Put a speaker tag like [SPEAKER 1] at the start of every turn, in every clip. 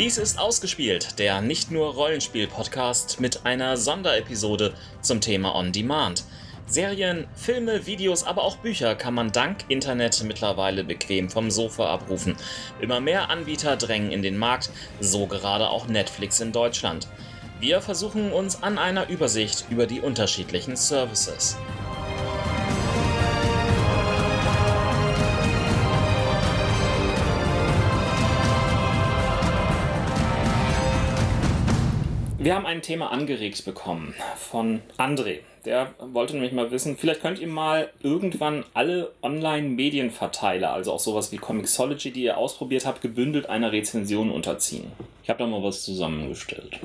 [SPEAKER 1] Dies ist Ausgespielt, der nicht nur Rollenspiel-Podcast mit einer Sonderepisode zum Thema On Demand. Serien, Filme, Videos, aber auch Bücher kann man dank Internet mittlerweile bequem vom Sofa abrufen. Immer mehr Anbieter drängen in den Markt, so gerade auch Netflix in Deutschland. Wir versuchen uns an einer Übersicht über die unterschiedlichen Services. Wir haben ein Thema angeregt bekommen von André. Der wollte nämlich mal wissen, vielleicht könnt ihr mal irgendwann alle Online-Medienverteiler, also auch sowas wie Comixology, die ihr ausprobiert habt, gebündelt einer Rezension unterziehen. Ich habe da mal was zusammengestellt.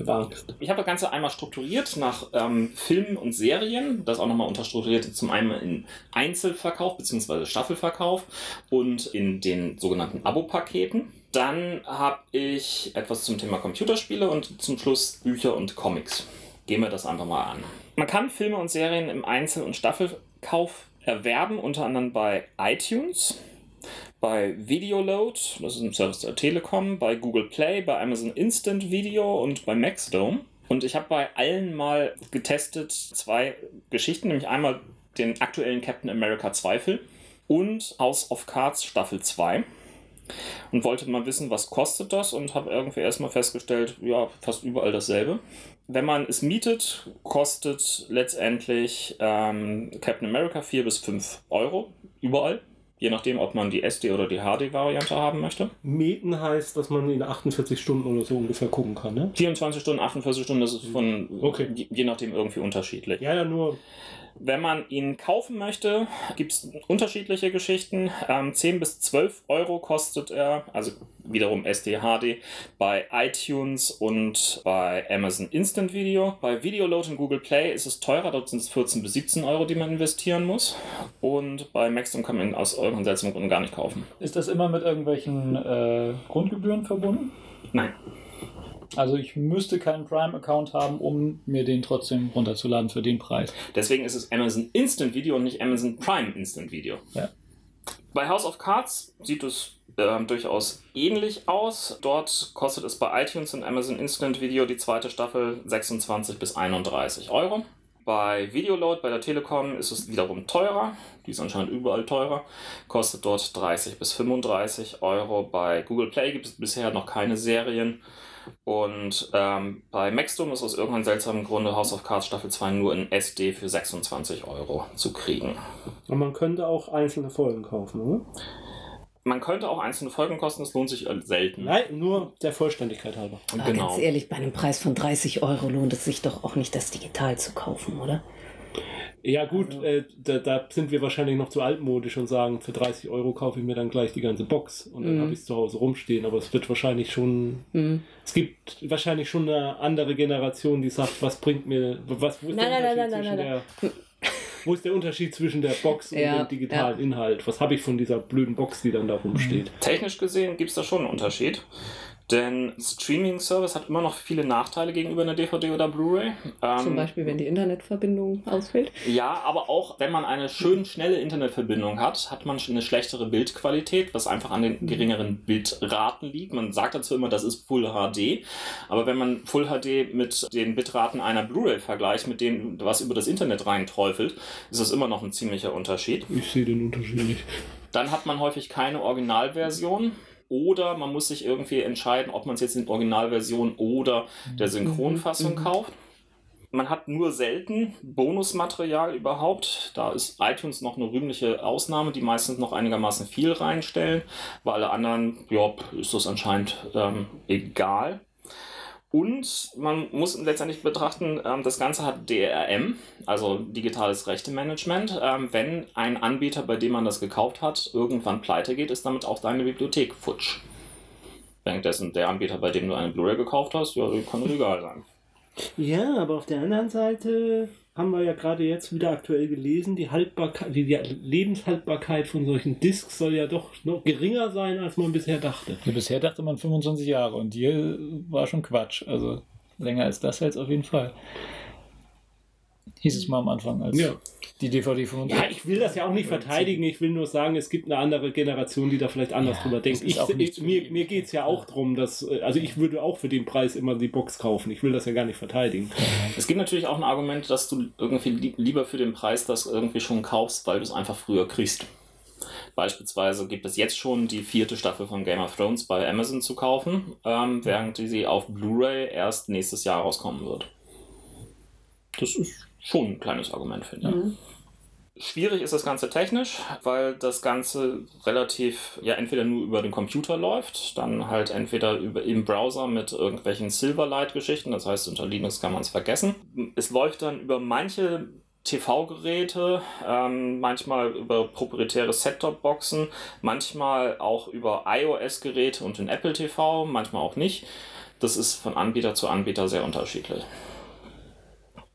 [SPEAKER 2] Ich habe.
[SPEAKER 1] Ich habe das Ganze einmal strukturiert nach ähm, Filmen und Serien. Das auch nochmal unterstrukturiert zum einen in Einzelverkauf bzw. Staffelverkauf und in den sogenannten Abo-Paketen. Dann habe ich etwas zum Thema Computerspiele und zum Schluss Bücher und Comics. Gehen wir das einfach mal an. Man kann Filme und Serien im Einzel- und Staffelkauf erwerben, unter anderem bei iTunes, bei Videoload, das ist ein Service der Telekom, bei Google Play, bei Amazon Instant Video und bei Maxdome. Und ich habe bei allen mal getestet zwei Geschichten, nämlich einmal den aktuellen Captain America Zweifel und House of Cards Staffel 2 und wollte mal wissen, was kostet das und habe irgendwie erstmal festgestellt, ja, fast überall dasselbe. Wenn man es mietet, kostet letztendlich ähm, Captain America 4 bis 5 Euro überall. Je nachdem, ob man die SD- oder die HD-Variante haben möchte.
[SPEAKER 2] Mieten heißt, dass man in 48 Stunden oder so ungefähr gucken kann, ne?
[SPEAKER 1] 24 Stunden, 48 Stunden, das ist von
[SPEAKER 2] Okay.
[SPEAKER 1] je, je nachdem irgendwie unterschiedlich.
[SPEAKER 2] Ja, ja, nur.
[SPEAKER 1] Wenn man ihn kaufen möchte, gibt es unterschiedliche Geschichten. Ähm, 10 bis 12 Euro kostet er, also wiederum SD-HD, bei iTunes und bei Amazon Instant Video. Bei Videoload und Google Play ist es teurer, dort sind es 14 bis 17 Euro, die man investieren muss. Und bei Maxdome kann man ihn aus euren seltsamen Gründen gar nicht kaufen.
[SPEAKER 3] Ist das immer mit irgendwelchen äh, Grundgebühren verbunden?
[SPEAKER 1] Nein.
[SPEAKER 3] Also ich müsste keinen Prime-Account haben, um mir den trotzdem runterzuladen für den Preis.
[SPEAKER 1] Deswegen ist es Amazon Instant Video und nicht Amazon Prime Instant Video.
[SPEAKER 3] Ja.
[SPEAKER 1] Bei House of Cards sieht es ähm, durchaus ähnlich aus. Dort kostet es bei iTunes und Amazon Instant Video die zweite Staffel 26 bis 31 Euro. Bei Videoload bei der Telekom ist es wiederum teurer. Die ist anscheinend überall teurer. Kostet dort 30 bis 35 Euro. Bei Google Play gibt es bisher noch keine Serien. Und ähm, bei Maxdome ist aus irgendeinem seltsamen Grunde House of Cards Staffel 2 nur in SD für 26 Euro zu kriegen.
[SPEAKER 2] Und man könnte auch einzelne Folgen kaufen, oder?
[SPEAKER 1] Man könnte auch einzelne Folgen kosten, das lohnt sich äh, selten.
[SPEAKER 2] Nein, nur der Vollständigkeit halber.
[SPEAKER 1] Und
[SPEAKER 4] Aber
[SPEAKER 1] genau.
[SPEAKER 4] ganz ehrlich, bei einem Preis von 30 Euro lohnt es sich doch auch nicht, das digital zu kaufen, oder?
[SPEAKER 2] Ja, gut, äh, da, da sind wir wahrscheinlich noch zu altmodisch und sagen, für 30 Euro kaufe ich mir dann gleich die ganze Box und dann
[SPEAKER 4] Mhm.
[SPEAKER 2] habe ich es zu Hause rumstehen. Aber es wird wahrscheinlich schon.
[SPEAKER 4] Hm.
[SPEAKER 2] Es gibt wahrscheinlich schon eine andere Generation, die sagt, was bringt mir. Was, wo ist
[SPEAKER 4] Nein,
[SPEAKER 2] der
[SPEAKER 4] nein,
[SPEAKER 2] Unterschied
[SPEAKER 4] nein, nein,
[SPEAKER 2] zwischen
[SPEAKER 4] nein,
[SPEAKER 2] der. Wo ist der Unterschied zwischen der Box und
[SPEAKER 4] Ja,
[SPEAKER 2] dem digitalen Inhalt? Was habe ich von dieser blöden Box, die dann da rumsteht?
[SPEAKER 1] Technisch gesehen gibt es da schon einen Unterschied. Denn Streaming-Service hat immer noch viele Nachteile gegenüber einer DVD oder Blu-ray. Ähm,
[SPEAKER 4] Zum Beispiel, wenn die Internetverbindung ausfällt.
[SPEAKER 1] Ja, aber auch wenn man eine schön schnelle Internetverbindung hat, hat man eine schlechtere Bildqualität, was einfach an den geringeren Bildraten liegt. Man sagt dazu immer, das ist Full HD, aber wenn man Full HD mit den Bitraten einer Blu-ray vergleicht, mit dem, was über das Internet reinträufelt, ist das immer noch ein ziemlicher Unterschied.
[SPEAKER 2] Ich sehe den Unterschied nicht.
[SPEAKER 1] Dann hat man häufig keine Originalversion. Oder man muss sich irgendwie entscheiden, ob man es jetzt in Originalversion oder der Synchronfassung
[SPEAKER 4] Mhm.
[SPEAKER 1] kauft. Man hat nur selten Bonusmaterial überhaupt. Da ist iTunes noch eine rühmliche Ausnahme, die meistens noch einigermaßen viel reinstellen. Bei alle anderen, ja, ist das anscheinend ähm, egal. Und man muss letztendlich betrachten, ähm, das Ganze hat DRM, also digitales Rechtemanagement. Ähm, wenn ein Anbieter, bei dem man das gekauft hat, irgendwann pleite geht, ist damit auch deine Bibliothek futsch. Währenddessen der Anbieter, bei dem du eine Blu-ray gekauft hast, ja, kann egal sein.
[SPEAKER 2] Ja, aber auf der anderen Seite haben wir ja gerade jetzt wieder aktuell gelesen, die Haltbarkeit, die, Lebenshaltbarkeit von solchen Discs soll ja doch noch geringer sein, als man bisher dachte.
[SPEAKER 3] Ja, bisher dachte man 25 Jahre und hier war schon Quatsch. Also länger als das jetzt auf jeden Fall. Hieß es mal am Anfang, als
[SPEAKER 2] Ja.
[SPEAKER 3] die DVD von uns.
[SPEAKER 2] Ja, ich will das ja auch nicht verteidigen. Ich will nur sagen, es gibt eine andere Generation, die da vielleicht anders
[SPEAKER 3] Ja,
[SPEAKER 2] drüber denkt. Ich, ich, mir mir geht es ja auch darum, dass. äh, Also, ich würde auch für den Preis immer die Box kaufen. Ich will das ja gar nicht verteidigen.
[SPEAKER 1] Es gibt natürlich auch ein Argument, dass du irgendwie li- lieber für den Preis das irgendwie schon kaufst, weil du es einfach früher kriegst. Beispielsweise gibt es jetzt schon die vierte Staffel von Game of Thrones bei Amazon zu kaufen, ähm, während sie auf Blu-ray erst nächstes Jahr rauskommen wird. Das ist schon ein kleines Argument, finde ich. Schwierig ist das Ganze technisch, weil das Ganze relativ, ja, entweder nur über den Computer läuft, dann halt entweder über, im Browser mit irgendwelchen Silverlight-Geschichten, das heißt, unter Linux kann man es vergessen. Es läuft dann über manche TV-Geräte, ähm, manchmal über proprietäre Set-Top-Boxen, manchmal auch über iOS-Geräte und in Apple TV, manchmal auch nicht. Das ist von Anbieter zu Anbieter sehr unterschiedlich.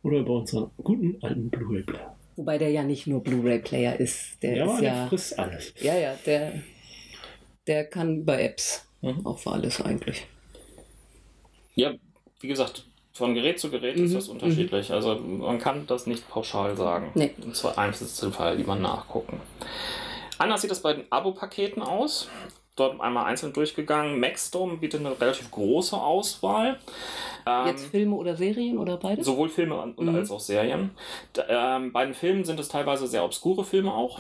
[SPEAKER 2] Oder bei unseren guten alten Blu-ray-Player.
[SPEAKER 4] Wobei der ja nicht nur Blu-ray-Player ist. Der
[SPEAKER 2] Ja,
[SPEAKER 4] ist
[SPEAKER 2] der
[SPEAKER 4] ja.
[SPEAKER 2] frisst alles.
[SPEAKER 4] Ja, ja, der, der kann über Apps.
[SPEAKER 1] Mhm.
[SPEAKER 4] Auch für alles eigentlich.
[SPEAKER 1] Ja, wie gesagt, von Gerät zu Gerät ist
[SPEAKER 4] Mhm,
[SPEAKER 1] das unterschiedlich. Also man kann das nicht pauschal sagen.
[SPEAKER 4] Nee.
[SPEAKER 1] Und zwar Einzelfall lieber nachgucken. Anders sieht das bei den Abo-Paketen aus. Dort einmal einzeln durchgegangen. Maxdome bietet eine relativ große Auswahl. Ähm,
[SPEAKER 4] Jetzt Filme oder Serien oder beides?
[SPEAKER 1] Sowohl Filme und
[SPEAKER 4] Mhm.
[SPEAKER 1] als auch Serien. D ähm, bei den Filmen sind es teilweise sehr obskure Filme auch.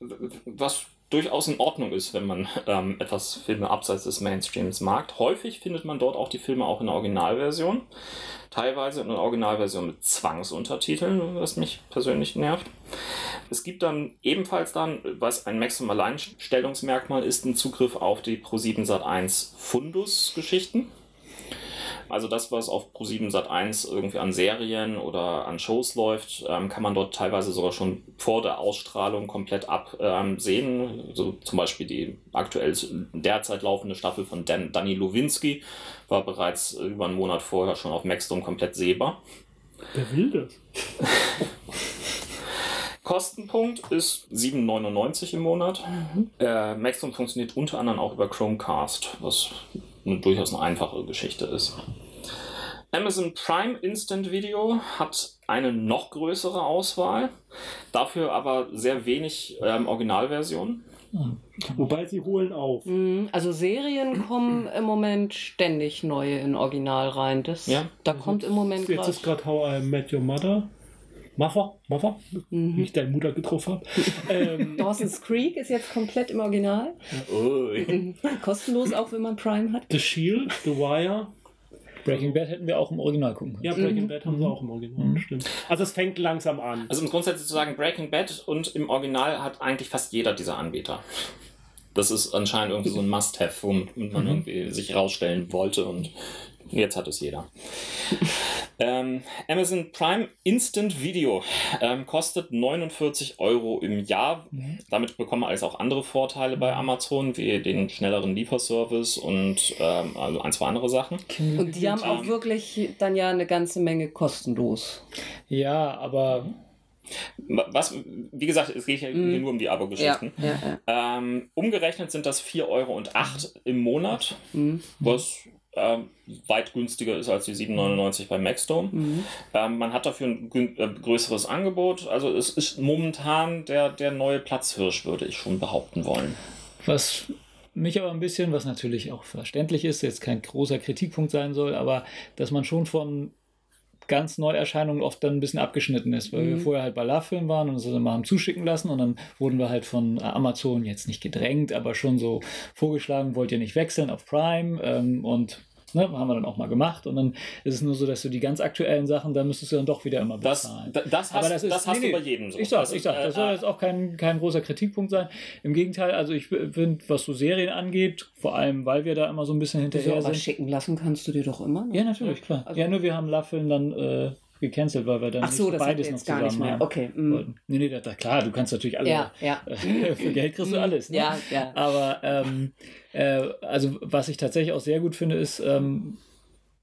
[SPEAKER 1] Was durchaus in Ordnung ist, wenn man ähm, etwas Filme abseits des Mainstreams mag. Häufig findet man dort auch die Filme auch in der Originalversion. Teilweise in der Originalversion mit Zwangsuntertiteln, was mich persönlich nervt. Es gibt dann ebenfalls dann, was ein Maximum Alleinstellungsmerkmal ist, einen Zugriff auf die Pro7 Sat1 Fundus-Geschichten. Also das, was auf Pro7 Sat1 irgendwie an Serien oder an Shows läuft, ähm, kann man dort teilweise sogar schon vor der Ausstrahlung komplett absehen. so zum Beispiel die aktuell derzeit laufende Staffel von Dan Danny Lowinski war bereits über einen Monat vorher schon auf Maxdome komplett sehbar.
[SPEAKER 2] Wer will das?
[SPEAKER 1] Kostenpunkt ist 7,99 im Monat. Äh, Maxdome funktioniert unter anderem auch über Chromecast, was eine, durchaus eine einfache Geschichte ist. Amazon Prime Instant Video hat eine noch größere Auswahl, dafür aber sehr wenig ähm, Originalversionen.
[SPEAKER 2] Wobei sie holen auf.
[SPEAKER 4] Mhm, Also Serien kommen im Moment ständig neue in Original rein. Das,
[SPEAKER 1] Ja.
[SPEAKER 4] Da kommt im Moment
[SPEAKER 2] Jetzt ist
[SPEAKER 4] gerade.
[SPEAKER 2] gerade How I Met Your Mother. Mother? Mother?
[SPEAKER 4] Mhm.
[SPEAKER 2] Wie ich deine Mutter getroffen habe. ähm,
[SPEAKER 4] Dawson's Creek ist jetzt komplett im Original.
[SPEAKER 1] Ui.
[SPEAKER 4] Kostenlos, auch wenn man Prime hat.
[SPEAKER 2] The Shield, The Wire.
[SPEAKER 3] Breaking Bad hätten wir auch im Original gucken können.
[SPEAKER 2] Ja, Breaking
[SPEAKER 4] Mhm.
[SPEAKER 2] Bad haben sie auch im Original,
[SPEAKER 3] Mhm.
[SPEAKER 2] stimmt. Also es fängt langsam an.
[SPEAKER 1] Also um grundsätzlich zu sagen, Breaking Bad und im Original hat eigentlich fast jeder dieser Anbieter. Das ist anscheinend irgendwie so ein Must-Have, womit man
[SPEAKER 3] Mhm.
[SPEAKER 1] irgendwie sich rausstellen wollte und jetzt hat es jeder. Ähm, Amazon Prime Instant Video ähm, kostet 49 Euro im Jahr.
[SPEAKER 3] Mhm.
[SPEAKER 1] Damit bekommen wir also auch andere Vorteile bei Amazon, wie den schnelleren Lieferservice und ähm, also ein, zwei andere Sachen.
[SPEAKER 4] Und die haben auch
[SPEAKER 1] Ähm.
[SPEAKER 4] wirklich dann ja eine ganze Menge kostenlos.
[SPEAKER 3] Ja, aber
[SPEAKER 1] Was, wie gesagt, es geht hier
[SPEAKER 4] Mhm.
[SPEAKER 1] hier nur um die
[SPEAKER 4] Ja,
[SPEAKER 1] Abo-Geschichten.
[SPEAKER 4] ja, ja.
[SPEAKER 1] Ähm, umgerechnet sind das 4,08 Euro im Monat,
[SPEAKER 4] Mhm.
[SPEAKER 1] was ähm, weit günstiger ist als die 7,99 bei Maxdome.
[SPEAKER 4] Mhm.
[SPEAKER 1] Ähm, man hat dafür ein äh, größeres Angebot. Also es ist momentan der, der neue Platzhirsch, würde ich schon behaupten wollen.
[SPEAKER 3] Was mich aber ein bisschen, was natürlich auch verständlich ist, jetzt kein großer Kritikpunkt sein soll, aber dass man schon von ganz Neuerscheinungen oft dann ein bisschen abgeschnitten ist, weil wir
[SPEAKER 4] Mhm.
[SPEAKER 3] vorher halt bei Love-Film waren und uns das immer haben zuschicken lassen und dann wurden wir halt von Amazon jetzt nicht gedrängt, aber schon so vorgeschlagen, wollt ihr nicht wechseln auf Prime ähm, und ne, haben wir dann auch mal gemacht und dann ist es nur so, dass du die ganz aktuellen Sachen, da müsstest du dann doch wieder immer
[SPEAKER 1] Das,
[SPEAKER 3] bezahlen.
[SPEAKER 1] da- das hast,
[SPEAKER 3] Aber
[SPEAKER 1] das
[SPEAKER 3] das ist-
[SPEAKER 1] hast
[SPEAKER 3] nee,
[SPEAKER 1] du bei jedem so.
[SPEAKER 3] Ich sag,
[SPEAKER 1] Das
[SPEAKER 3] ich
[SPEAKER 1] ist,
[SPEAKER 3] sag,
[SPEAKER 1] äh,
[SPEAKER 3] das soll jetzt auch kein, kein großer Kritikpunkt sein. Im Gegenteil, also ich finde, was so Serien angeht, vor allem, weil wir da immer so ein bisschen hinterher
[SPEAKER 4] aber
[SPEAKER 3] sind.
[SPEAKER 4] schicken lassen kannst du dir doch immer. Ne?
[SPEAKER 3] Ja, natürlich, klar.
[SPEAKER 4] Also-
[SPEAKER 3] ja, nur wir haben Laffeln dann äh, gecancelt, weil wir dann
[SPEAKER 4] so,
[SPEAKER 3] beides noch zusammen haben
[SPEAKER 4] Okay. mhm.
[SPEAKER 3] wollten. Nee, nee, da, da, klar, du kannst natürlich alle.
[SPEAKER 4] Ja, ja.
[SPEAKER 3] Für Geld kriegst du alles. Ne?
[SPEAKER 4] Ja, ja.
[SPEAKER 3] Aber ähm, äh, also was ich tatsächlich auch sehr gut finde, ist, ähm,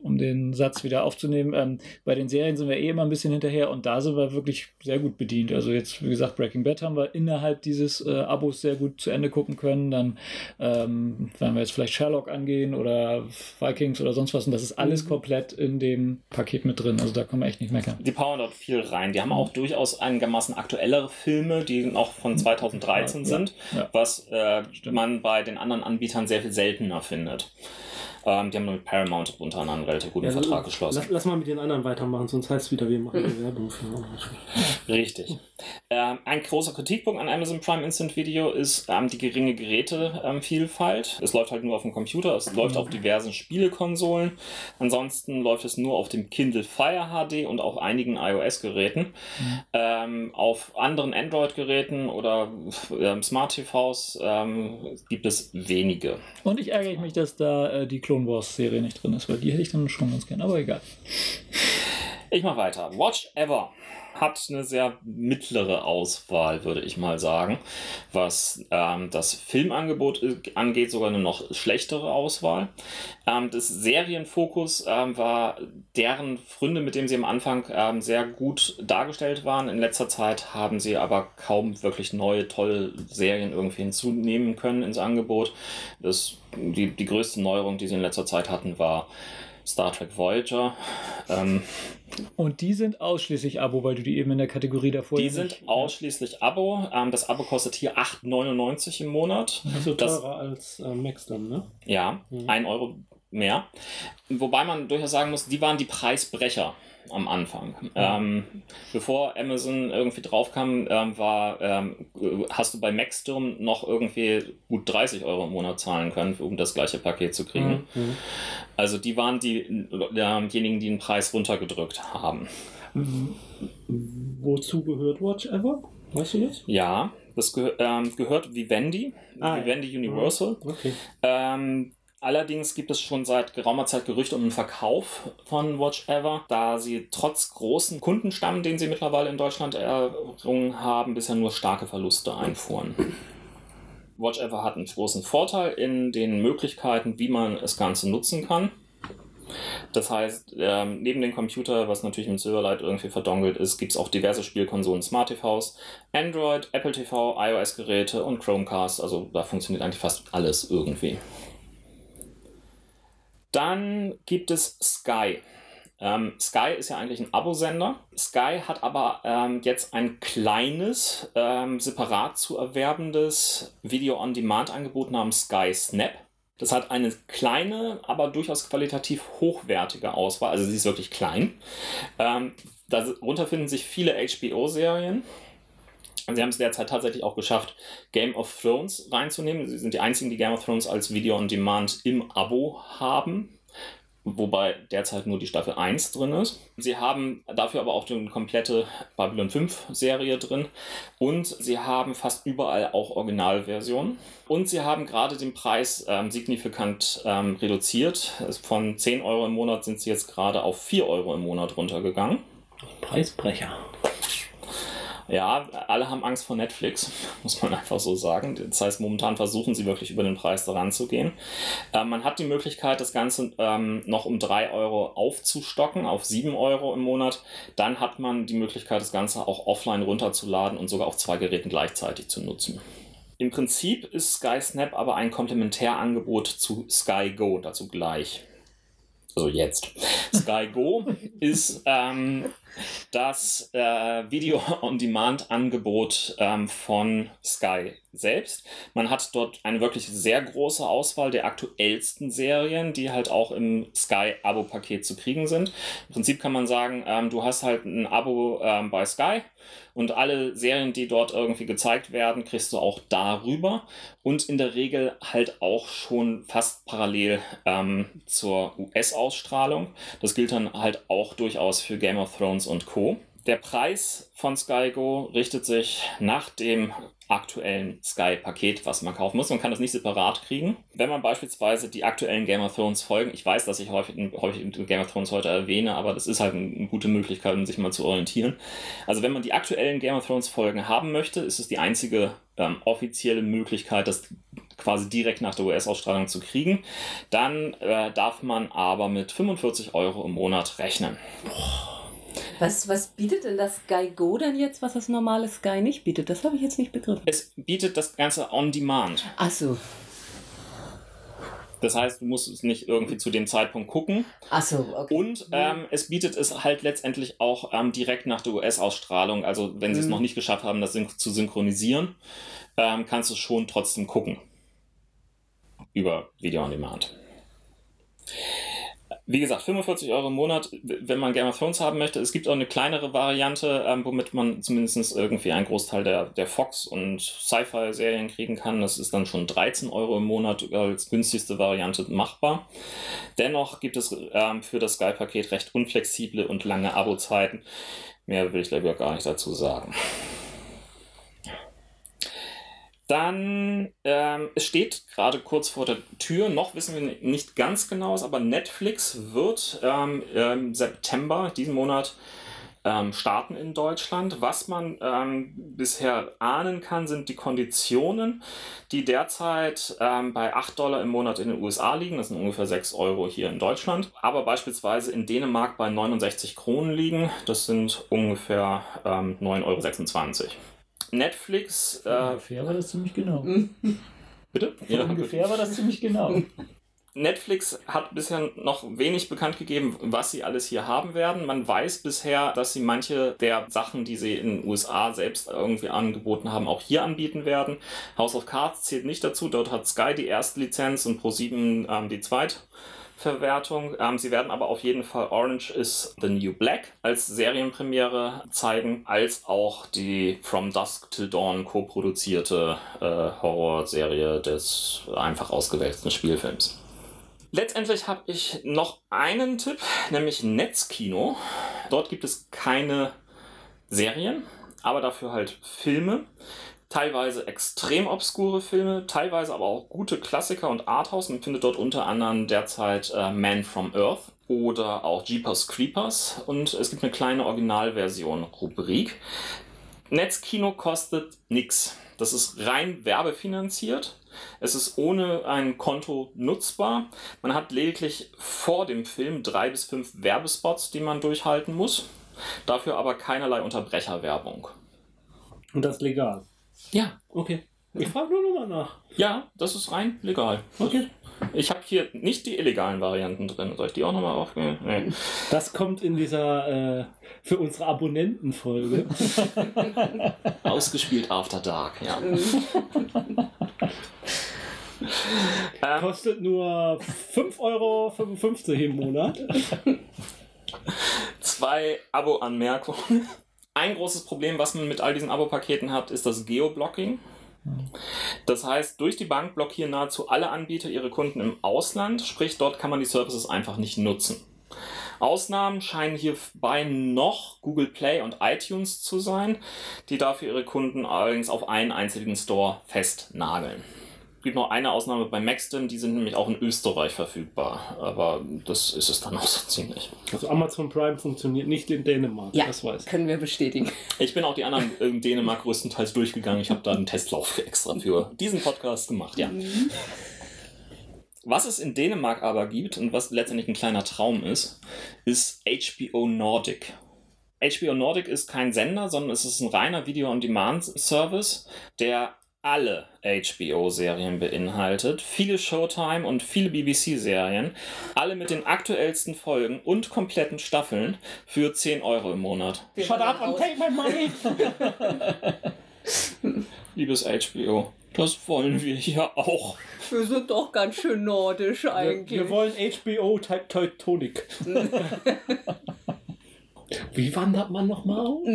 [SPEAKER 3] um den Satz wieder aufzunehmen. Ähm, bei den Serien sind wir eh immer ein bisschen hinterher und da sind wir wirklich sehr gut bedient. Also jetzt, wie gesagt, Breaking Bad haben wir innerhalb dieses äh, Abos sehr gut zu Ende gucken können. Dann ähm, werden wir jetzt vielleicht Sherlock angehen oder Vikings oder sonst was und das ist alles mhm. komplett in dem Paket mit drin. Also da kann man echt nicht meckern.
[SPEAKER 1] Die powern dort viel rein. Die haben auch durchaus einigermaßen aktuellere Filme, die auch von 2013 ja, sind, ja, was äh, man bei den anderen Anbietern sehr viel seltener findet. Ähm, die haben mit Paramount unter anderem einen relativ guten ja, Vertrag geschlossen.
[SPEAKER 2] Lass, lass, mal mit den anderen weitermachen, sonst heißt es wieder, wir machen Werbung für.
[SPEAKER 1] Richtig. Ähm, ein großer Kritikpunkt an Amazon Prime Instant Video ist ähm, die geringe Gerätevielfalt. es läuft halt nur auf dem Computer, es läuft auf diversen Spielekonsolen. Ansonsten läuft es nur auf dem Kindle Fire HD und auf einigen iOS-Geräten. Mhm. auf anderen Android-Geräten oder ähm, Smart TVs ähm, gibt es wenige.
[SPEAKER 3] Und ich ärgere mich, dass da äh, die Clone Wars Serie nicht drin ist, weil die hätte ich dann schon ganz gern, aber egal.
[SPEAKER 1] Ich mach weiter. Watch Ever hat eine sehr mittlere Auswahl, würde ich mal sagen. Was ähm, das Filmangebot angeht, sogar eine noch schlechtere Auswahl. Ähm, das Serienfokus ähm, war deren Fründe, mit dem sie am Anfang ähm, sehr gut dargestellt waren. In letzter Zeit haben sie aber kaum wirklich neue, tolle Serien irgendwie hinzunehmen können ins Angebot. Das, die, die größte Neuerung, die sie in letzter Zeit hatten, war Star Trek Voyager. Ähm,
[SPEAKER 3] und die sind ausschließlich Abo, weil du die eben in der Kategorie davor
[SPEAKER 1] Die sind nicht, ausschließlich Abo. Ähm, das Abo kostet hier 8,99 im Monat.
[SPEAKER 2] Also teurer das, als äh, Max dann, ne?
[SPEAKER 1] Ja, mhm. 1 Euro mehr. Wobei man durchaus sagen muss, die waren die Preisbrecher am Anfang. Mhm. Ähm, bevor Amazon irgendwie draufkam, ähm, war, ähm, hast du bei Maxsturm noch irgendwie gut 30 Euro im Monat zahlen können, um das gleiche Paket zu kriegen. Mhm. mhm. Also die waren die, diejenigen, die den Preis runtergedrückt haben.
[SPEAKER 2] Wozu gehört Watch Ever? Weißt du das?
[SPEAKER 1] Ja, das geh ähm, gehört Vivendi, ah, Vivendi ja. Universal. Okay. Ähm, Allerdings gibt es schon seit geraumer Zeit Gerüchte um den Verkauf von Watch Ever, da sie trotz großen Kundenstamm, den sie mittlerweile in Deutschland errungen haben, bisher nur starke Verluste einfuhren. Watch Ever hat einen großen Vorteil in den Möglichkeiten, wie man das Ganze nutzen kann. Das heißt, ähm, neben dem Computer, was natürlich mit Silverlight irgendwie verdongelt ist, gibt es auch diverse Spielkonsolen, Smart TVs, Android, Apple TV, iOS-Geräte und Chromecast. Also da funktioniert eigentlich fast alles irgendwie. Dann gibt es Sky. Ähm, Sky ist ja eigentlich ein Abosender. Sky hat aber ähm, jetzt ein kleines, ähm, separat zu erwerbendes Video-on-Demand-Angebot namens Sky Snap. Das hat eine kleine, aber durchaus qualitativ hochwertige Auswahl. Also sie ist wirklich klein. Ähm, darunter finden sich viele HBO-Serien, Sie haben es derzeit tatsächlich auch geschafft, Game of Thrones reinzunehmen. Sie sind die einzigen, die Game of Thrones als Video on Demand im Abo haben. Wobei derzeit nur die Staffel 1 drin ist. Sie haben dafür aber auch die komplette Babylon 5 Serie drin. Und sie haben fast überall auch Originalversionen. Und sie haben gerade den Preis ähm, signifikant ähm, reduziert. Von 10 Euro im Monat sind sie jetzt gerade auf 4 Euro im Monat runtergegangen.
[SPEAKER 2] Preisbrecher.
[SPEAKER 1] Ja, alle haben Angst vor Netflix, muss man einfach so sagen. Das heißt, momentan versuchen sie wirklich über den Preis daran zu gehen. Äh, man hat die Möglichkeit, das Ganze ähm, noch um 3 Euro aufzustocken, auf 7 Euro im Monat. Dann hat man die Möglichkeit, das Ganze auch offline runterzuladen und sogar auf zwei Geräten gleichzeitig zu nutzen. Im Prinzip ist Sky Snap aber ein Komplementärangebot zu Sky Go, dazu gleich also jetzt. Sky Go ist ähm, das äh, Video-on-Demand-Angebot ähm, von Sky selbst. Man hat dort eine wirklich sehr große Auswahl der aktuellsten Serien, die halt auch im Sky-Abo-Paket zu kriegen sind. Im Prinzip kann man sagen, ähm, du hast halt ein Abo ähm, bei Sky und alle Serien, die dort irgendwie gezeigt werden, kriegst du auch darüber und in der Regel halt auch schon fast parallel ähm, zur US-Ausstrahlung. Das gilt dann halt auch durchaus für Game of Thrones und Co. Der Preis von SkyGo richtet sich nach dem aktuellen Sky-Paket, was man kaufen muss. Man kann das nicht separat kriegen. Wenn man beispielsweise die aktuellen Game of Thrones Folgen, ich weiß, dass ich häufig, häufig Game of Thrones heute erwähne, aber das ist halt eine gute Möglichkeit, um sich mal zu orientieren. Also wenn man die aktuellen Game of Thrones Folgen haben möchte, ist es die einzige ähm, offizielle Möglichkeit, das quasi direkt nach der US-Ausstrahlung zu kriegen. Dann äh, darf man aber mit 45 Euro im Monat rechnen.
[SPEAKER 4] Was, was bietet denn das Sky Go denn jetzt, was das normale Sky nicht bietet? Das habe ich jetzt nicht begriffen.
[SPEAKER 1] Es bietet das Ganze on demand.
[SPEAKER 4] Ach so.
[SPEAKER 1] Das heißt, du musst es nicht irgendwie zu dem Zeitpunkt gucken.
[SPEAKER 4] Ach so, okay.
[SPEAKER 1] Und ähm, es bietet es halt letztendlich auch ähm, direkt nach der US-Ausstrahlung. Also wenn sie es
[SPEAKER 4] Mhm.
[SPEAKER 1] noch nicht geschafft haben, das zu synchronisieren, ähm, kannst du schon trotzdem gucken. Über Video on Demand. Wie gesagt, 45 Euro im Monat, wenn man Game of Thrones haben möchte. Es gibt auch eine kleinere Variante, ähm, womit man zumindest irgendwie einen Großteil der, der Fox- und Sci-Fi-Serien kriegen kann. Das ist dann schon 13 Euro im Monat als günstigste Variante machbar. Dennoch gibt es ähm, für das Sky-Paket recht unflexible und lange Abo-Zeiten. Mehr will ich lieber gar nicht dazu sagen. Dann, ähm, es steht gerade kurz vor der Tür, noch wissen wir nicht ganz genau, aber Netflix wird ähm, im September diesen Monat ähm, starten in Deutschland. Was man ähm, bisher ahnen kann, sind die Konditionen, die derzeit ähm, bei 8 Dollar im Monat in den USA liegen. Das sind ungefähr 6 Euro hier in Deutschland. Aber beispielsweise in Dänemark bei 69 Kronen liegen. Das sind ungefähr ähm, 9,26 Euro. Netflix, äh,
[SPEAKER 3] Ungefähr war das ziemlich genau.
[SPEAKER 1] bitte?
[SPEAKER 3] Ungefähr war das ziemlich genau.
[SPEAKER 1] Netflix hat bisher noch wenig bekannt gegeben, was sie alles hier haben werden. Man weiß bisher, dass sie manche der Sachen, die sie in den USA selbst irgendwie angeboten haben, auch hier anbieten werden. House of Cards zählt nicht dazu. Dort hat Sky die erste Lizenz und Pro7 ähm, die Zweitverwertung. Ähm, sie werden aber auf jeden Fall Orange is the New Black als Serienpremiere zeigen, als auch die From Dusk Till Dawn co-produzierte äh, Horrorserie des einfach ausgewählten Spielfilms. Letztendlich habe ich noch einen Tipp, nämlich Netzkino. Dort gibt es keine Serien, aber dafür halt Filme. Teilweise extrem obskure Filme, teilweise aber auch gute Klassiker und Arthouse. Man findet dort unter anderem derzeit äh, Man from Earth oder auch Jeepers Creepers. Und es gibt eine kleine Originalversion Rubrik. Netzkino kostet nichts. Das ist rein werbefinanziert. Es ist ohne ein Konto nutzbar. Man hat lediglich vor dem Film drei bis fünf Werbespots, die man durchhalten muss. Dafür aber keinerlei Unterbrecherwerbung.
[SPEAKER 2] Und das legal.
[SPEAKER 1] Ja,
[SPEAKER 2] Okay. Ich frage nur nochmal nach.
[SPEAKER 1] ja, das ist rein legal.
[SPEAKER 2] Okay.
[SPEAKER 1] Ich habe hier nicht die illegalen Varianten drin. Soll ich die auch nochmal aufnehmen? Nee.
[SPEAKER 2] Das kommt in dieser äh, für unsere Abonnentenfolge.
[SPEAKER 1] Ausgespielt After Dark, ja. ähm,
[SPEAKER 2] Kostet nur 5,55 Euro im Monat.
[SPEAKER 1] Zwei Abo-Anmerkungen. Ein großes Problem, was man mit all diesen Abo-Paketen hat, ist das Geoblocking. Das heißt, durch die Bank blockieren nahezu alle Anbieter ihre Kunden im Ausland, sprich dort kann man die Services einfach nicht nutzen. Ausnahmen scheinen hierbei noch Google Play und iTunes zu sein, die dafür ihre Kunden allerdings auf einen einzigen Store festnageln. Es gibt noch eine Ausnahme bei Maxton, die sind nämlich auch in Österreich verfügbar, aber das ist es dann auch so ziemlich.
[SPEAKER 2] Also Amazon Prime funktioniert nicht in Dänemark,
[SPEAKER 4] Ja,
[SPEAKER 2] das weiß ich.
[SPEAKER 4] können wir bestätigen.
[SPEAKER 1] Ich bin auch die anderen in Dänemark größtenteils durchgegangen. Ich habe da einen Testlauf extra für diesen Podcast gemacht, ja. Was es in Dänemark aber gibt und was letztendlich ein kleiner Traum ist, ist HBO Nordic. HBO Nordic ist kein Sender, sondern es ist ein reiner Video-on-Demand-Service, der alle HBO-Serien beinhaltet, viele Showtime und viele BBC-Serien, alle mit den aktuellsten Folgen und kompletten Staffeln für 10 Euro im Monat.
[SPEAKER 4] Wir
[SPEAKER 2] Shut up and take my money!
[SPEAKER 1] Liebes HBO, das wollen wir hier auch.
[SPEAKER 4] Wir sind doch ganz schön nordisch
[SPEAKER 2] Wir,
[SPEAKER 4] eigentlich.
[SPEAKER 2] wir wollen HBO Te- Teutonic. Wie wandert man nochmal auf?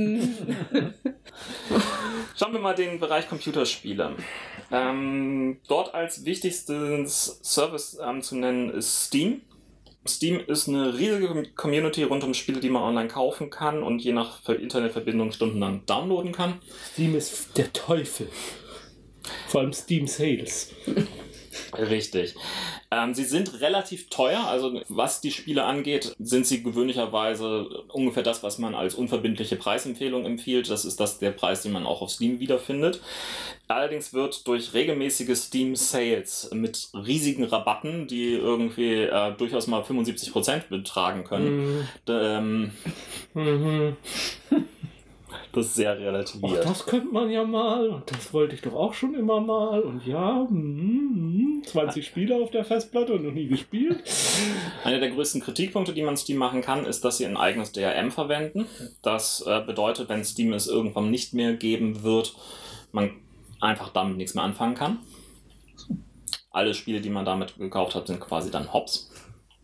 [SPEAKER 1] Schauen wir mal den Bereich Computerspiele. Ähm, dort als wichtigstes Service ähm, zu nennen ist Steam. Steam ist eine riesige Community rund um Spiele, die man online kaufen kann und je nach Ver- Internetverbindung stundenlang downloaden kann.
[SPEAKER 2] Steam ist der Teufel. Vor allem Steam Sales.
[SPEAKER 1] Richtig. Ähm, sie sind relativ teuer, also was die Spiele angeht, sind sie gewöhnlicherweise ungefähr das, was man als unverbindliche Preisempfehlung empfiehlt. Das ist das der Preis, den man auch auf Steam wiederfindet. Allerdings wird durch regelmäßige Steam Sales mit riesigen Rabatten, die irgendwie äh, durchaus mal 75% betragen können, ähm,
[SPEAKER 2] Mhm.
[SPEAKER 1] das ist sehr
[SPEAKER 2] Ach,
[SPEAKER 1] relativiert.
[SPEAKER 2] das könnte man ja mal. Und das wollte ich doch auch schon immer mal. Und ja, mm, mm, 20 Spiele auf der Festplatte und noch nie gespielt.
[SPEAKER 1] Einer der größten Kritikpunkte, die man Steam machen kann, ist, dass sie ein eigenes DRM verwenden. Das äh, bedeutet, wenn Steam es irgendwann nicht mehr geben wird, man einfach damit nichts mehr anfangen kann. Alle Spiele, die man damit gekauft hat, sind quasi dann Hops.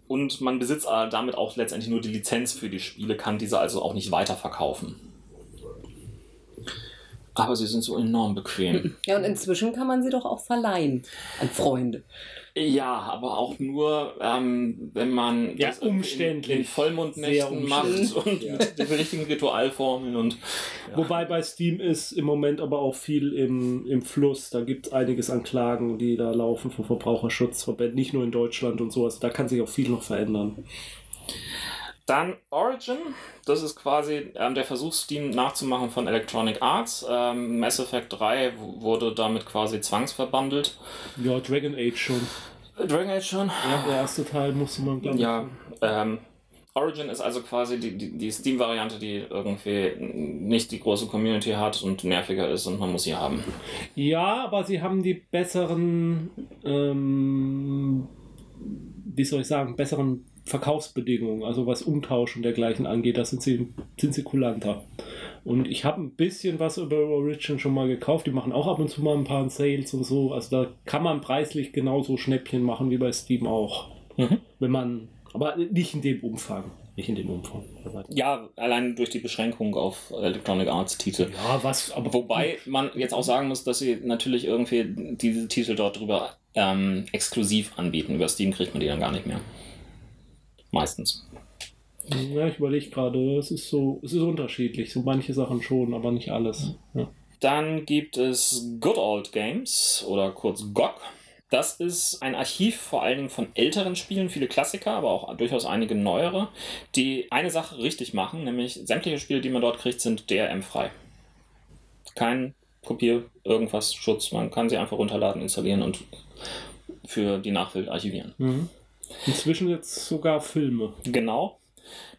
[SPEAKER 1] Und man besitzt äh, damit auch letztendlich nur die Lizenz für die Spiele, kann diese also auch nicht weiterverkaufen. Aber sie sind so enorm bequem.
[SPEAKER 4] Ja, und inzwischen kann man sie doch auch verleihen an Freunde.
[SPEAKER 1] Ja, aber auch nur, ähm, wenn man
[SPEAKER 2] Ja,
[SPEAKER 1] das
[SPEAKER 2] umständlich.
[SPEAKER 1] in, in Vollmondnächten macht
[SPEAKER 2] umständlich.
[SPEAKER 1] und
[SPEAKER 2] Ja.
[SPEAKER 1] mit den richtigen Ritualformeln und
[SPEAKER 2] Wobei bei Steam ist im Moment aber auch viel im, im Fluss. Da gibt es einiges an Klagen, die da laufen von Verbraucherschutzverbänden, nicht nur in Deutschland und so. Also da kann sich auch viel noch verändern.
[SPEAKER 1] Dann Origin, das ist quasi ähm, der Versuch, Steam nachzumachen von Electronic Arts. Ähm, Mass Effect 3 w- wurde damit quasi zwangsverbandelt.
[SPEAKER 2] Ja, Dragon Age schon.
[SPEAKER 1] Dragon Age schon?
[SPEAKER 2] Ja, der erste Teil musste man, glaube ich.
[SPEAKER 1] Ja, ähm, Origin ist also quasi die, die, die Steam-Variante, die irgendwie nicht die große Community hat und nerviger ist und man muss sie haben.
[SPEAKER 2] Ja, aber sie haben die besseren, ähm, wie soll ich sagen, besseren Verkaufsbedingungen, also was Umtausch und dergleichen angeht, da sind sie, sind sie kulanter. Und ich habe ein bisschen was über Origin schon mal gekauft. Die machen auch ab und zu mal ein paar Sales und so. Also da kann man preislich genauso Schnäppchen machen wie bei Steam auch.
[SPEAKER 1] Mhm.
[SPEAKER 2] Wenn man, aber nicht in dem Umfang. Nicht in dem Umfang.
[SPEAKER 1] Ja, allein durch die Beschränkung auf Electronic Arts Titel.
[SPEAKER 2] Ja, was, aber
[SPEAKER 1] Wobei man jetzt auch sagen muss, dass sie natürlich irgendwie diese Titel dort drüber ähm, exklusiv anbieten. Über Steam kriegt man die dann gar nicht mehr. Meistens.
[SPEAKER 2] Ja, ich überlege gerade, es ist so, es ist unterschiedlich. So manche Sachen schon, aber nicht alles. Ja.
[SPEAKER 1] Dann gibt es Good Old Games oder kurz GOG. Das ist ein Archiv vor allen Dingen von älteren Spielen, viele Klassiker, aber auch durchaus einige neuere, die eine Sache richtig machen, nämlich sämtliche Spiele, die man dort kriegt, sind DRM-frei. Kein Kopier, irgendwas, Schutz. Man kann sie einfach runterladen, installieren und für die Nachwelt archivieren.
[SPEAKER 2] Mhm. Inzwischen jetzt sogar Filme.
[SPEAKER 1] Genau.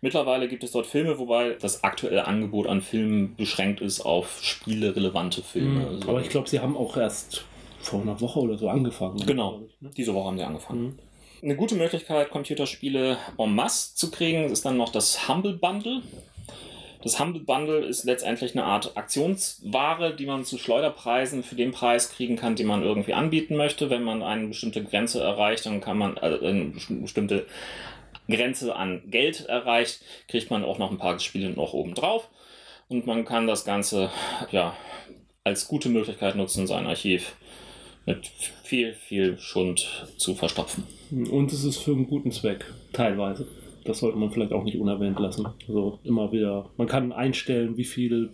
[SPEAKER 1] Mittlerweile gibt es dort Filme, wobei das aktuelle Angebot an Filmen beschränkt ist auf spielerelevante Filme. Also
[SPEAKER 2] Aber ich glaube, sie haben auch erst vor einer Woche oder so angefangen.
[SPEAKER 1] Genau.
[SPEAKER 2] glaub ich, ne?
[SPEAKER 1] Diese Woche haben sie angefangen.
[SPEAKER 2] Mhm.
[SPEAKER 1] Eine gute Möglichkeit, Computerspiele en masse zu kriegen, ist dann noch das Humble Bundle. Das Humble Bundle ist letztendlich eine Art Aktionsware, die man zu Schleuderpreisen für den Preis kriegen kann, den man irgendwie anbieten möchte. Wenn man eine bestimmte Grenze erreicht, dann kann man also eine bestimmte Grenze an Geld erreicht, kriegt man auch noch ein paar Spiele noch oben drauf. Und man kann das Ganze ja, als gute Möglichkeit nutzen, sein Archiv mit viel, viel Schund zu verstopfen.
[SPEAKER 2] Und es ist für einen guten Zweck, teilweise. Das sollte man vielleicht auch nicht unerwähnt lassen. Also immer wieder, man kann einstellen, wie viel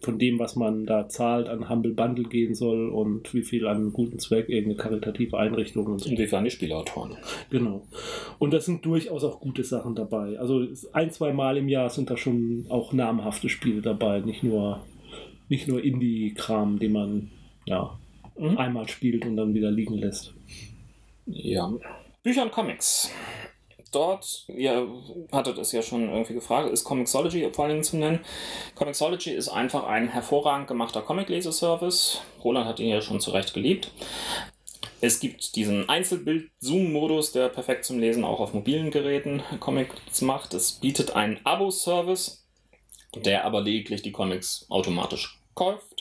[SPEAKER 2] von dem, was man da zahlt, an Humble Bundle gehen soll und wie viel an einen guten Zweck, irgendeine karitative Einrichtung und so.
[SPEAKER 1] Inwiefern die Spielautoren.
[SPEAKER 2] Genau. Und das sind durchaus auch gute Sachen dabei. Also ein, zwei Mal im Jahr sind da schon auch namhafte Spiele dabei, nicht nur, nicht nur Indie-Kram, den man ja
[SPEAKER 1] Mhm.
[SPEAKER 2] einmal spielt und dann wieder liegen lässt.
[SPEAKER 1] Ja. Bücher und Comics. Dort, ihr hattet es ja schon irgendwie gefragt, ist Comixology vor allen Dingen zu nennen. Comixology ist einfach ein hervorragend gemachter Comic-Leseservice. Roland hat ihn ja schon zurecht geliebt. Es gibt diesen Einzelbild-Zoom-Modus, der perfekt zum Lesen auch auf mobilen Geräten Comics macht. Es bietet einen Abo-Service, der aber lediglich die Comics automatisch kauft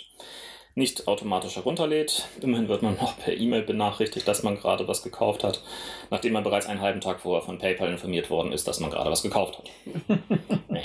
[SPEAKER 1] nicht automatisch herunterlädt. Immerhin wird man noch per E-Mail benachrichtigt, dass man gerade was gekauft hat, nachdem man bereits einen halben Tag vorher von PayPal informiert worden ist, dass man gerade was gekauft hat. Nee.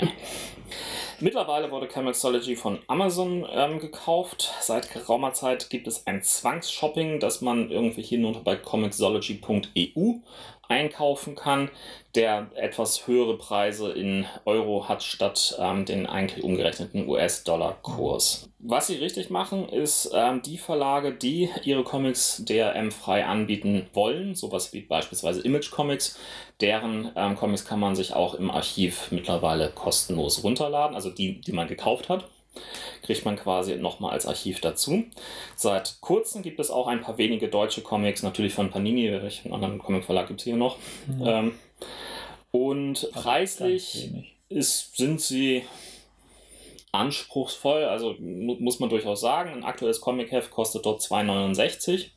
[SPEAKER 1] Mittlerweile wurde Comixology von Amazon ähm, gekauft. Seit geraumer Zeit gibt es ein Zwangsshopping, das man irgendwie hier nur bei comixology.eu einkaufen kann, der etwas höhere Preise in Euro hat statt ähm, den eigentlich umgerechneten US-Dollar-Kurs. Was sie richtig machen, ist ähm, die Verlage, die ihre Comics DRM frei anbieten wollen, sowas wie beispielsweise Image Comics, deren ähm, Comics kann man sich auch im Archiv mittlerweile kostenlos runterladen, also die, die man gekauft hat kriegt man quasi nochmal als Archiv dazu. Seit kurzem gibt es auch ein paar wenige deutsche Comics, natürlich von Panini, welchen anderen Comicverlag gibt es hier noch. Mhm. Ähm, und preislich ist, sind sie anspruchsvoll, also mu muss man durchaus sagen. Ein aktuelles Comic-Heft kostet dort 2,69.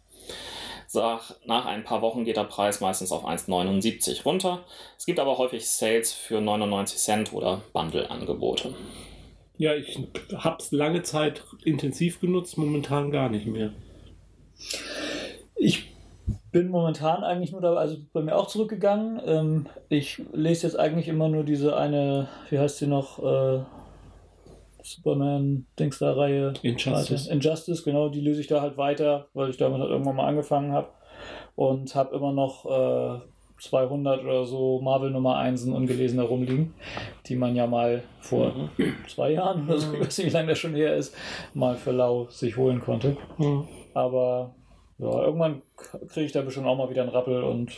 [SPEAKER 1] Nach ein paar Wochen geht der Preis meistens auf 1,79 runter. Es gibt aber häufig Sales für 99 Cent oder Bundle-Angebote.
[SPEAKER 2] Ja, ich habe es lange Zeit intensiv genutzt, momentan gar nicht mehr.
[SPEAKER 3] Ich bin momentan eigentlich nur da, also bei mir auch zurückgegangen. Ähm, ich lese jetzt eigentlich immer nur diese eine, wie heißt sie noch, äh, Superman-Dings da Reihe.
[SPEAKER 2] Injustice.
[SPEAKER 3] Injustice, genau, die lese ich da halt weiter, weil ich damit halt irgendwann mal angefangen habe. Und habe immer noch äh, 200 oder so Marvel Nummer 1 ungelesen herumliegen, die man ja mal vor mhm. zwei Jahren oder so, ich weiß nicht, wie lange das schon her ist, mal für lau sich holen konnte. Mhm. Aber ja, irgendwann kriege ich da bestimmt auch mal wieder einen Rappel und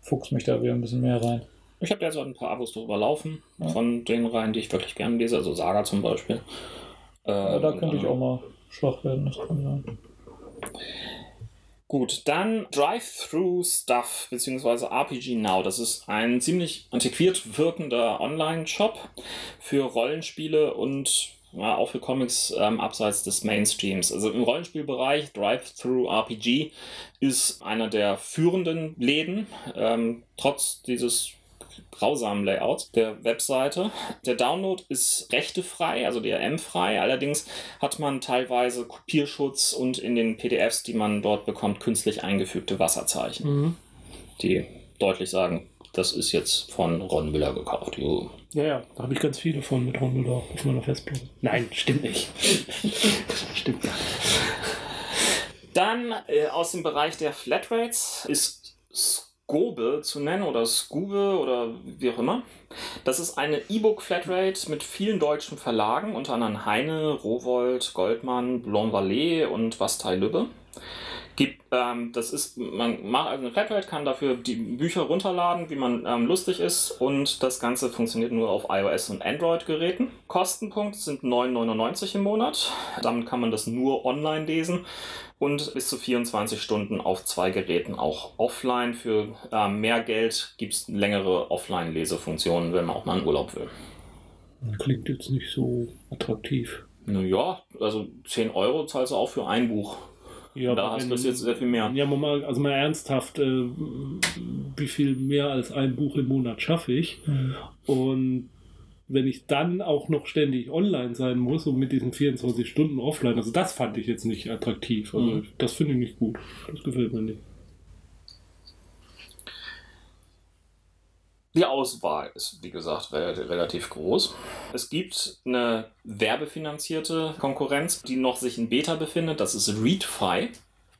[SPEAKER 3] fuchs mich da wieder ein bisschen mehr rein.
[SPEAKER 1] Ich habe so ein paar Abos drüber laufen, ja. von den Reihen, die ich wirklich gerne lese, also Saga zum Beispiel.
[SPEAKER 3] ja, da könnte ich auch mal schwach werden, das kann sein.
[SPEAKER 1] Gut, dann Drive-Thru Stuff bzw. RPG Now. Das ist ein ziemlich antiquiert wirkender Online-Shop für Rollenspiele und ja, auch für Comics ähm, abseits des Mainstreams. Also im Rollenspielbereich Drive-Thru RPG ist einer der führenden Läden, ähm, trotz dieses grausamen Layout der Webseite. Der Download ist rechtefrei, also DRM-frei. Allerdings hat man teilweise Kopierschutz und in den PDFs, die man dort bekommt, künstlich eingefügte Wasserzeichen, mhm. die deutlich sagen, das ist jetzt von Ron Müller gekauft.
[SPEAKER 2] Juhu. Ja, ja, da habe ich ganz viele von mit Ron Müller auf meiner Festplatte. Nein, stimmt nicht.
[SPEAKER 1] stimmt gar Dann äh, aus dem Bereich der Flatrates ist Gobe zu nennen oder Skube oder wie auch immer. Das ist eine E-Book-Flatrate mit vielen deutschen Verlagen, unter anderem Heine, Rowold, Goldmann, Blanc Vallée und Bastei Lübbe. Gibt, ähm, das ist, man macht also eine Flatrate, kann dafür die Bücher runterladen, wie man ähm, lustig ist und das Ganze funktioniert nur auf iOS und Android-Geräten. Kostenpunkt sind 9,99 im Monat. Damit kann man das nur online lesen und bis zu 24 Stunden auf zwei Geräten auch offline. Für äh, mehr Geld gibt es längere Offline-Lesefunktionen, wenn man auch mal in Urlaub will.
[SPEAKER 2] Klingt jetzt nicht so attraktiv.
[SPEAKER 1] Naja, also 10 Euro zahlst du auch für ein Buch. Ja, da hast du jetzt sehr viel mehr.
[SPEAKER 2] Ja, mal, also mal ernsthaft, äh, wie viel mehr als ein Buch im Monat schaffe ich? Mhm. Und wenn ich dann auch noch ständig online sein muss und mit diesen 24 Stunden offline, also das fand ich jetzt nicht attraktiv. Also mhm. das finde ich nicht gut. Das gefällt mir nicht.
[SPEAKER 1] Die Auswahl ist, wie gesagt, relativ groß. Es gibt eine werbefinanzierte Konkurrenz, die noch sich in Beta befindet. Das ist ReadFi.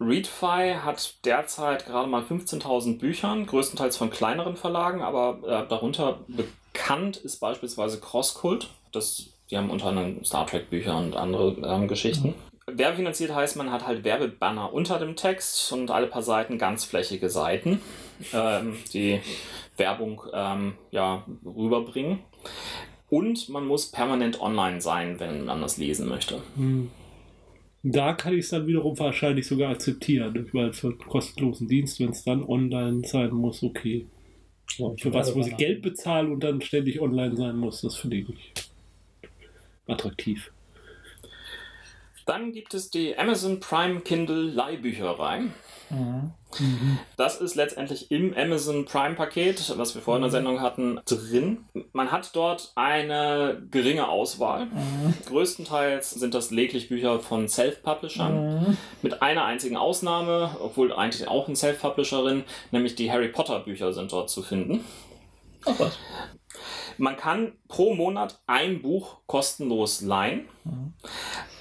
[SPEAKER 1] ReadFi hat derzeit gerade mal 15.000 Büchern, größtenteils von kleineren Verlagen, aber äh, darunter bekannt ist beispielsweise Crosscult. Das, die haben unter anderem Star Trek Bücher und andere ähm, Geschichten. Mhm. Werbefinanziert heißt, man hat halt Werbebanner unter dem Text und alle paar Seiten ganzflächige Seiten, ähm, die Werbung ähm, ja, rüberbringen. Und man muss permanent online sein, wenn man das lesen möchte. Mhm.
[SPEAKER 2] Da kann ich es dann wiederum wahrscheinlich sogar akzeptieren, weil für einen kostenlosen Dienst, wenn es dann online sein muss, okay. Ja, für was, wo sie Geld bezahlen und dann ständig online sein muss, das finde ich attraktiv.
[SPEAKER 1] Dann gibt es die Amazon Prime Kindle Leihbücherei. Mhm. Das ist letztendlich im Amazon Prime Paket, was wir vorhin in der mhm. Sendung hatten, drin. Man hat dort eine geringe Auswahl. Mhm. Größtenteils sind das lediglich Bücher von Self-Publishern. Mhm. Mit einer einzigen Ausnahme, obwohl eigentlich auch ein Self-Publisherin, nämlich die Harry Potter Bücher sind dort zu finden. Ach was. Man kann pro Monat ein Buch kostenlos leihen. Mhm.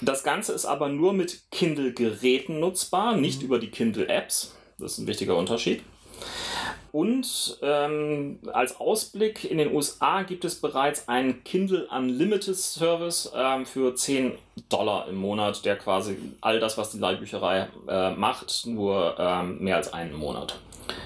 [SPEAKER 1] Das Ganze ist aber nur mit Kindle-Geräten nutzbar, nicht mhm. über die Kindle-Apps. Das ist ein wichtiger Unterschied. Und ähm, als Ausblick in den USA gibt es bereits einen Kindle Unlimited Service ähm, für 10 Dollar im Monat, der quasi all das, was die Leihbücherei äh, macht, nur ähm, mehr als einen Monat.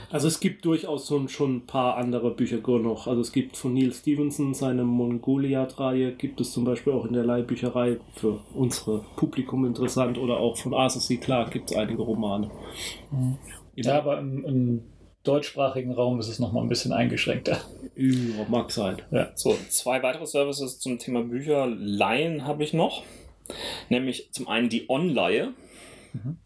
[SPEAKER 2] Also es gibt durchaus schon ein paar andere Bücher noch. Also es gibt von Neil Stevenson seine Mongoliad-Reihe, gibt es zum Beispiel auch in der Leihbücherei für unsere Publikum interessant oder auch von Arthur C. Clarke gibt es einige Romane.
[SPEAKER 3] Mhm. Ja, aber im, im deutschsprachigen Raum ist es nochmal ein bisschen eingeschränkter.
[SPEAKER 2] Ja, mag sein.
[SPEAKER 1] Ja. So, zwei weitere Services zum Thema Bücher. Leihen habe ich noch. Nämlich zum einen die Online. Mhm.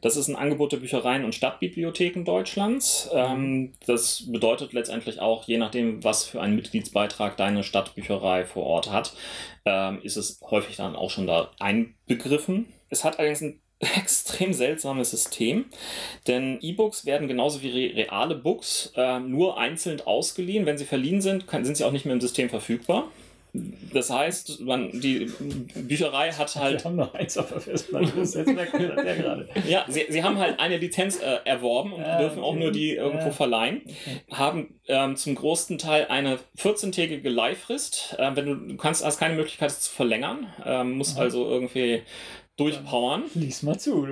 [SPEAKER 1] Das ist ein Angebot der Büchereien und Stadtbibliotheken Deutschlands. Ähm, das bedeutet letztendlich auch, je nachdem, was für einen Mitgliedsbeitrag deine Stadtbücherei vor Ort hat, ähm, ist es häufig dann auch schon da einbegriffen. Es hat allerdings ein extrem seltsames System, denn E-Books werden genauso wie reale Books äh, nur einzeln ausgeliehen. Wenn sie verliehen sind, sind sie auch nicht mehr im System verfügbar. Das heißt, man, die Bücherei hat halt.
[SPEAKER 3] Wir haben noch eins auf der Festplatte.
[SPEAKER 1] Ja, sie, sie haben halt eine Lizenz äh, erworben und äh, dürfen auch nur die irgendwo äh, verleihen. Okay. Haben ähm, zum großen Teil eine 14-tägige Leihfrist. Äh, wenn du, du kannst hast keine Möglichkeit, es zu verlängern. Ähm, musst also irgendwie durchpowern.
[SPEAKER 3] Lies mal zu.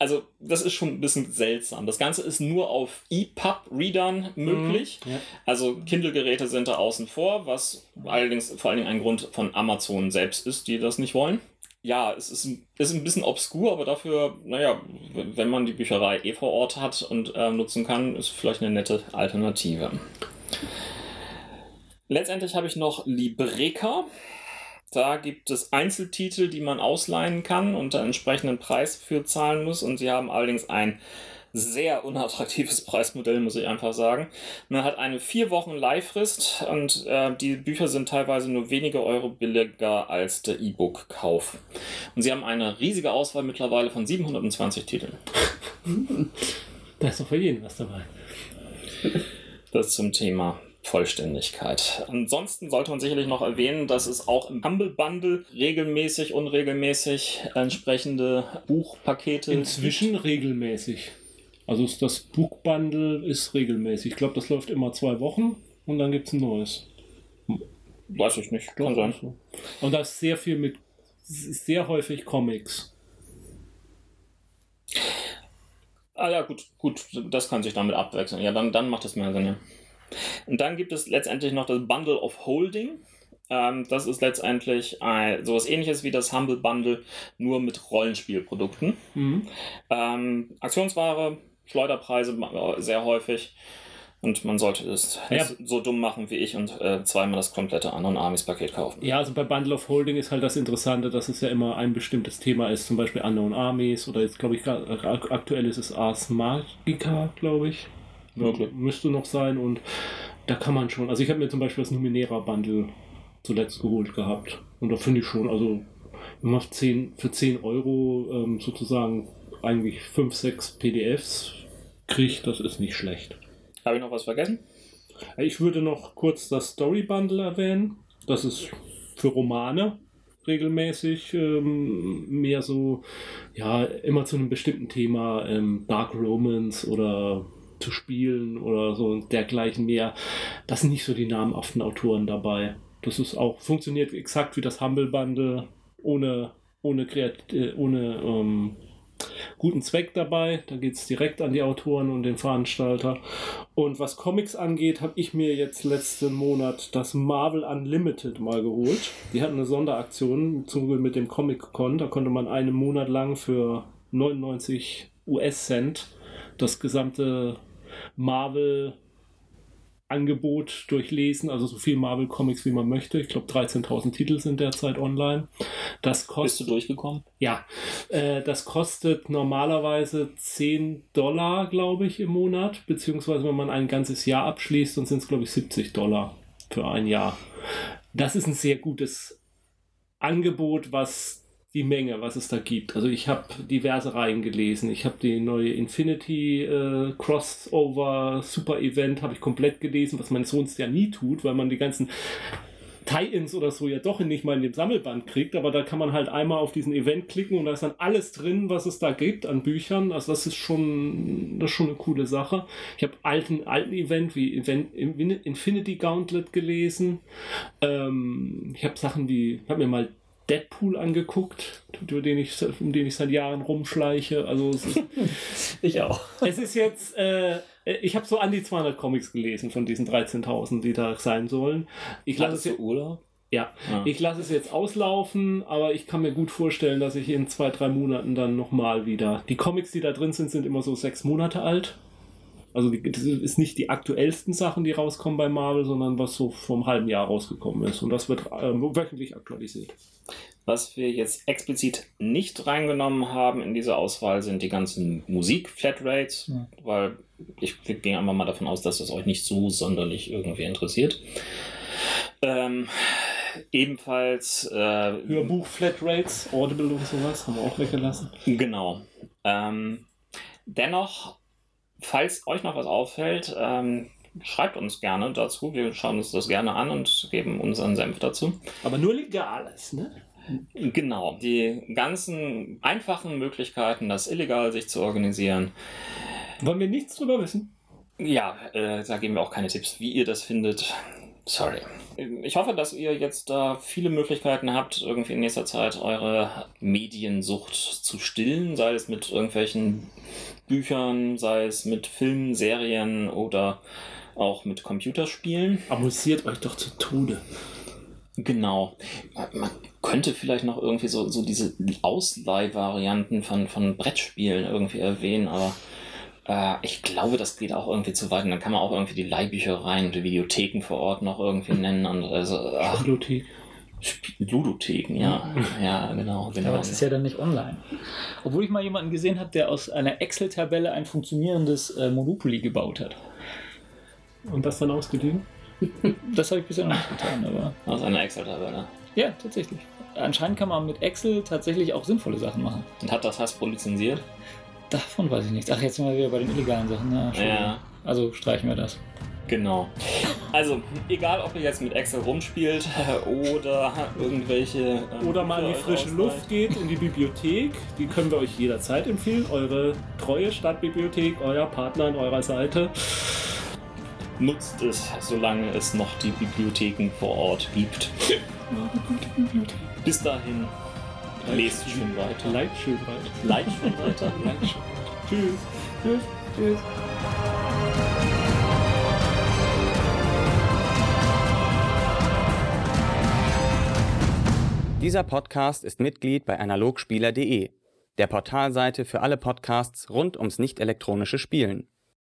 [SPEAKER 1] Also, das ist schon ein bisschen seltsam. Das Ganze ist nur auf EPUB-Readern möglich. Mhm, ja. Also, Kindle-Geräte sind da außen vor, was allerdings vor allen Dingen ein Grund von Amazon selbst ist, die das nicht wollen. Ja, es ist, ist ein bisschen obskur, aber dafür, naja, wenn man die Bücherei eh vor Ort hat und äh, nutzen kann, ist vielleicht eine nette Alternative. Letztendlich habe ich noch Libreka. Da gibt es Einzeltitel, die man ausleihen kann und einen entsprechenden Preis für zahlen muss. Und sie haben allerdings ein sehr unattraktives Preismodell, muss ich einfach sagen. Man hat eine vier Wochen Leihfrist und äh, die Bücher sind teilweise nur wenige Euro billiger als der E-Book-Kauf. Und sie haben eine riesige Auswahl mittlerweile von 720 Titeln.
[SPEAKER 2] Da ist doch für jeden was dabei.
[SPEAKER 1] Das zum Thema Vollständigkeit. Ansonsten sollte man sicherlich noch erwähnen, dass es auch im Humble Bundle regelmäßig, unregelmäßig entsprechende Buchpakete
[SPEAKER 2] Inzwischen gibt. regelmäßig. Also das Buchbundle ist regelmäßig. Ich glaube, das läuft immer zwei Wochen und dann gibt es ein neues.
[SPEAKER 1] Weiß ich nicht, kann sein.
[SPEAKER 2] So. Und da ist sehr viel mit, sehr häufig Comics.
[SPEAKER 1] Ah ja, gut, gut, das kann sich damit abwechseln. Ja, dann, dann macht es mehr Sinn, ja. Und dann gibt es letztendlich noch das Bundle of Holding. Ähm, das ist letztendlich ein, sowas ähnliches wie das Humble Bundle, nur mit Rollenspielprodukten. Mhm. Ähm, Aktionsware, Schleuderpreise sehr häufig. Und man sollte es ja. nicht so dumm machen wie ich und äh, zweimal das komplette Unknown Armies Paket kaufen.
[SPEAKER 2] Ja, also bei Bundle of Holding ist halt das Interessante, dass es ja immer ein bestimmtes Thema ist, zum Beispiel Unknown Armies oder jetzt glaube ich aktuell ist es Ars Magica, glaube ich. Wirklich. Müsste noch sein und da kann man schon. Also ich habe mir zum Beispiel das Numenera Bundle zuletzt geholt gehabt. Und da finde ich schon, also wenn man 10, für 10 Euro ähm, sozusagen eigentlich 5, 6 PDFs kriegt, das ist nicht schlecht.
[SPEAKER 1] Habe ich noch was vergessen?
[SPEAKER 2] Ich würde noch kurz das Story Bundle erwähnen. Das ist für Romane regelmäßig ähm, mehr so, ja, immer zu einem bestimmten Thema, ähm, Dark Romance oder zu spielen oder so und dergleichen mehr. Das sind nicht so die namhaften Autoren dabei. Das ist auch, funktioniert exakt wie das Humble Bundle, ohne, ohne, Kreat äh, ohne ähm, guten Zweck dabei. Da geht es direkt an die Autoren und den Veranstalter. Und was Comics angeht, habe ich mir jetzt letzten Monat das Marvel Unlimited mal geholt. Die hatten eine Sonderaktion mit dem Comic Con. Da konnte man einen Monat lang für 99 US-Cent das gesamte Marvel Angebot durchlesen, also so viel Marvel Comics wie man möchte. Ich glaube 13.000 Titel sind derzeit online. Das kostet,
[SPEAKER 1] Bist du durchgekommen?
[SPEAKER 2] Ja, äh, das kostet normalerweise 10 Dollar, glaube ich, im Monat, beziehungsweise wenn man ein ganzes Jahr abschließt, dann sind es glaube ich 70 Dollar für ein Jahr. Das ist ein sehr gutes Angebot, was die Menge, was es da gibt. Also ich habe diverse Reihen gelesen. Ich habe die neue Infinity äh, Crossover Super Event habe ich komplett gelesen, was man sonst ja nie tut, weil man die ganzen Tie-Ins oder so ja doch nicht mal in dem Sammelband kriegt, aber da kann man halt einmal auf diesen Event klicken und da ist dann alles drin, was es da gibt an Büchern. Also das ist schon, das ist schon eine coole Sache. Ich habe alten, alten Event wie Event Infinity Gauntlet gelesen. Ähm, ich habe Sachen wie, habe mir mal Deadpool angeguckt, über den ich, um den ich seit Jahren rumschleiche. Also ist,
[SPEAKER 3] ich auch.
[SPEAKER 2] Es ist jetzt, äh, ich habe so an die 200 Comics gelesen von diesen 13.000, die da sein sollen. Ich lasse es jetzt
[SPEAKER 1] Urlaub?
[SPEAKER 2] Ja, ah. ich lasse es jetzt auslaufen, aber ich kann mir gut vorstellen, dass ich in zwei, drei Monaten dann nochmal wieder. Die Comics, die da drin sind, sind immer so sechs Monate alt. Also das ist nicht die aktuellsten Sachen, die rauskommen bei Marvel, sondern was so vom halben Jahr rausgekommen ist. Und das wird äh, wöchentlich aktualisiert.
[SPEAKER 1] Was wir jetzt explizit nicht reingenommen haben in diese Auswahl sind die ganzen Musik-Flatrates, ja. weil ich gehe einfach mal davon aus, dass das euch nicht so sonderlich irgendwie interessiert. Ähm, ebenfalls äh,
[SPEAKER 2] Hörbuch-Flatrates, Audible und sowas haben wir auch weggelassen.
[SPEAKER 1] Genau. Ähm, dennoch, falls euch noch was auffällt, ähm, schreibt uns gerne dazu. Wir schauen uns das gerne an und geben unseren Senf dazu.
[SPEAKER 2] Aber nur legales, ne?
[SPEAKER 1] Genau, die ganzen einfachen Möglichkeiten, das illegal sich zu organisieren.
[SPEAKER 2] Wollen wir nichts drüber wissen?
[SPEAKER 1] Ja, äh, da geben wir auch keine Tipps, wie ihr das findet. Sorry. Ich hoffe, dass ihr jetzt da viele Möglichkeiten habt, irgendwie in nächster Zeit eure Mediensucht zu stillen, sei es mit irgendwelchen Büchern, sei es mit Filmen, Serien oder auch mit Computerspielen.
[SPEAKER 2] Amüsiert euch doch zu Tode.
[SPEAKER 1] Genau. Man könnte vielleicht noch irgendwie so, so diese Ausleihvarianten von, von Brettspielen irgendwie erwähnen, aber äh, ich glaube, das geht auch irgendwie zu weit. Und dann kann man auch irgendwie die Leihbüchereien und die Videotheken vor Ort noch irgendwie nennen. Und also,
[SPEAKER 2] ach, Ludothek.
[SPEAKER 1] Ludotheken, ja. ja, genau, genau.
[SPEAKER 3] Aber das ist ja dann nicht online. Obwohl ich mal jemanden gesehen habe, der aus einer Excel-Tabelle ein funktionierendes äh, Monopoly gebaut hat.
[SPEAKER 2] Und das dann ausgeliehen?
[SPEAKER 3] das habe ich bisher noch nicht getan, aber.
[SPEAKER 1] Aus einer Excel-Tabelle.
[SPEAKER 3] Ja, tatsächlich. Anscheinend kann man mit Excel tatsächlich auch sinnvolle Sachen machen.
[SPEAKER 1] Und hat das Hasbro lizenziert?
[SPEAKER 3] Davon weiß ich nichts. Ach, jetzt sind wir wieder bei den illegalen Sachen. Ja,
[SPEAKER 1] ja.
[SPEAKER 3] Also streichen wir das.
[SPEAKER 1] Genau. Also, egal ob ihr jetzt mit Excel rumspielt oder irgendwelche.
[SPEAKER 2] Ähm, oder mal in die frische Luft geht, in die Bibliothek, die können wir euch jederzeit empfehlen. Eure treue Stadtbibliothek, euer Partner an eurer Seite
[SPEAKER 1] nutzt es, solange es noch die Bibliotheken vor Ort gibt. Bis dahin, lest schön weiter.
[SPEAKER 2] Leit schön weiter.
[SPEAKER 1] Leit schön weiter. Schön.
[SPEAKER 2] Tschüss. Tschüss. Tschüss.
[SPEAKER 5] Dieser Podcast ist Mitglied bei analogspieler.de, der Portalseite für alle Podcasts rund ums nicht elektronische Spielen.